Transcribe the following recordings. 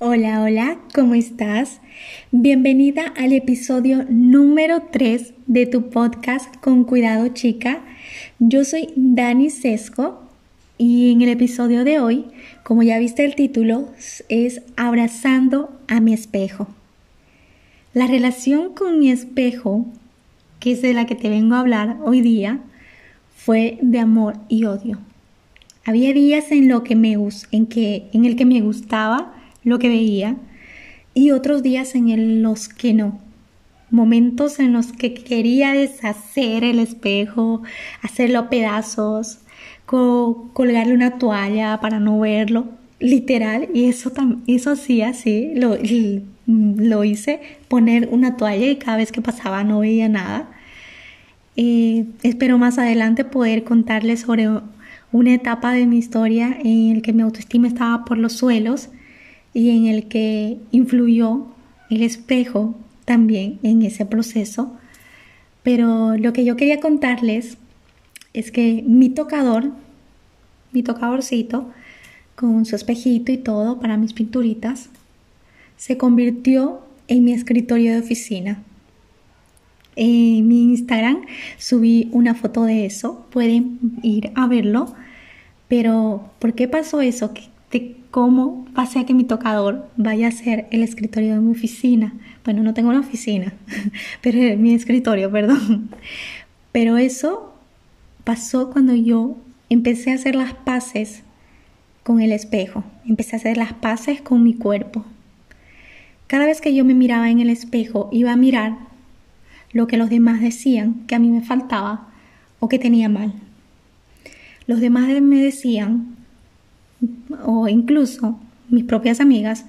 Hola, hola, ¿cómo estás? Bienvenida al episodio número 3 de tu podcast Con Cuidado Chica. Yo soy Dani Sesco y en el episodio de hoy, como ya viste el título, es Abrazando a mi espejo. La relación con mi espejo, que es de la que te vengo a hablar hoy día, fue de amor y odio. Había días en, lo que me, en, que, en el que me gustaba lo que veía y otros días en los que no. Momentos en los que quería deshacer el espejo, hacerlo a pedazos, colgarle una toalla para no verlo, literal, y eso, eso sí, lo, lo hice, poner una toalla y cada vez que pasaba no veía nada. Eh, espero más adelante poder contarles sobre una etapa de mi historia en el que mi autoestima estaba por los suelos y en el que influyó el espejo también en ese proceso. Pero lo que yo quería contarles es que mi tocador, mi tocadorcito, con su espejito y todo para mis pinturitas, se convirtió en mi escritorio de oficina. En mi Instagram subí una foto de eso, pueden ir a verlo. Pero, ¿por qué pasó eso? Cómo pasé a que mi tocador vaya a ser el escritorio de mi oficina. Bueno, no tengo una oficina, pero mi escritorio, perdón. Pero eso pasó cuando yo empecé a hacer las paces con el espejo, empecé a hacer las paces con mi cuerpo. Cada vez que yo me miraba en el espejo, iba a mirar lo que los demás decían que a mí me faltaba o que tenía mal. Los demás me decían o incluso mis propias amigas,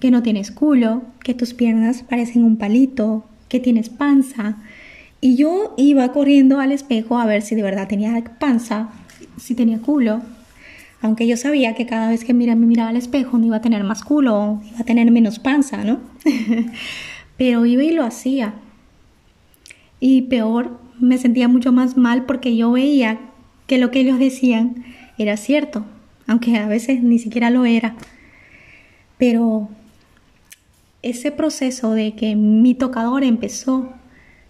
que no tienes culo, que tus piernas parecen un palito, que tienes panza. Y yo iba corriendo al espejo a ver si de verdad tenía panza, si tenía culo. Aunque yo sabía que cada vez que me miraba al espejo no iba a tener más culo, iba a tener menos panza, ¿no? Pero iba y lo hacía. Y peor, me sentía mucho más mal porque yo veía que lo que ellos decían era cierto aunque a veces ni siquiera lo era. Pero ese proceso de que mi tocador empezó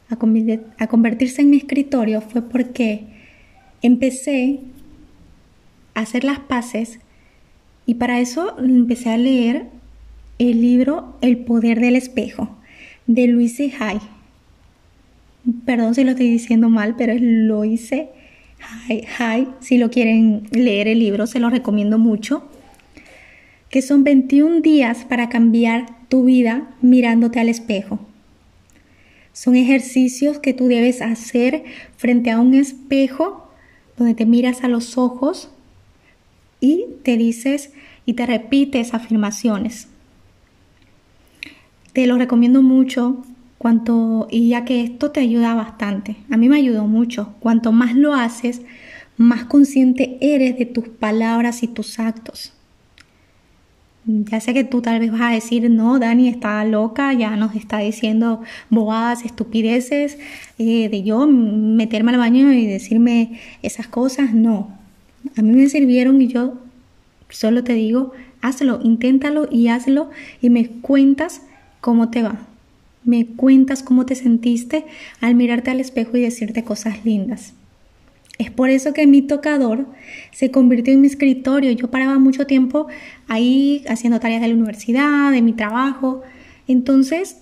a, convertirse en mi escritorio fue porque empecé a hacer las paces y para eso empecé a leer el libro El poder del espejo de Louise Hay. Perdón si lo estoy diciendo mal, pero es Louise Hi, si lo quieren leer el libro, se lo recomiendo mucho. Que son 21 días para cambiar tu vida mirándote al espejo. Son ejercicios que tú debes hacer frente a un espejo donde te miras a los ojos y te dices y te repites afirmaciones. Te lo recomiendo mucho Cuanto, y ya que esto te ayuda bastante, a mí me ayudó mucho. Cuanto más lo haces, más consciente eres de tus palabras y tus actos. Ya sé que tú tal vez vas a decir, no, Dani está loca, ya nos está diciendo bobadas, estupideces, eh, de yo meterme al baño y decirme esas cosas. No, a mí me sirvieron y yo solo te digo, hazlo, inténtalo y hazlo y me cuentas cómo te va me cuentas cómo te sentiste al mirarte al espejo y decirte cosas lindas. Es por eso que mi tocador se convirtió en mi escritorio. Yo paraba mucho tiempo ahí haciendo tareas de la universidad, de mi trabajo. Entonces,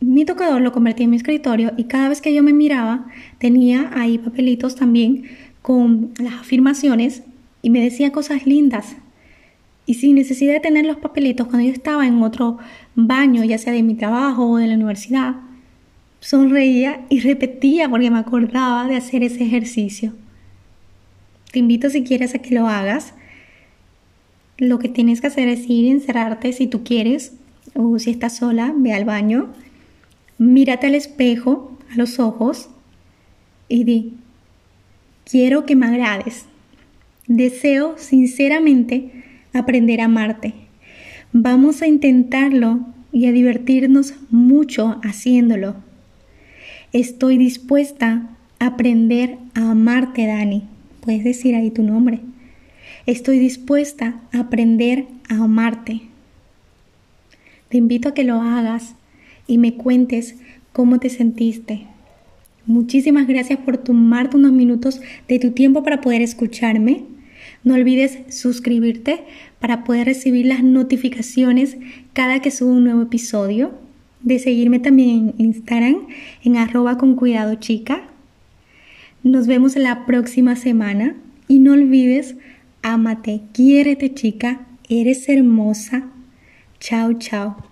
mi tocador lo convertí en mi escritorio y cada vez que yo me miraba tenía ahí papelitos también con las afirmaciones y me decía cosas lindas. Y sin necesidad de tener los papelitos, cuando yo estaba en otro baño, ya sea de mi trabajo o de la universidad, sonreía y repetía porque me acordaba de hacer ese ejercicio. Te invito si quieres a que lo hagas. Lo que tienes que hacer es ir encerrarte si tú quieres o si estás sola, ve al baño, mírate al espejo, a los ojos y di, quiero que me agrades. Deseo sinceramente aprender a amarte. Vamos a intentarlo y a divertirnos mucho haciéndolo. Estoy dispuesta a aprender a amarte, Dani. Puedes decir ahí tu nombre. Estoy dispuesta a aprender a amarte. Te invito a que lo hagas y me cuentes cómo te sentiste. Muchísimas gracias por tomarte unos minutos de tu tiempo para poder escucharme. No olvides suscribirte para poder recibir las notificaciones cada que subo un nuevo episodio. De seguirme también en Instagram en arroba con cuidado chica. Nos vemos la próxima semana y no olvides, ámate, quiérete chica, eres hermosa. Chao, chao.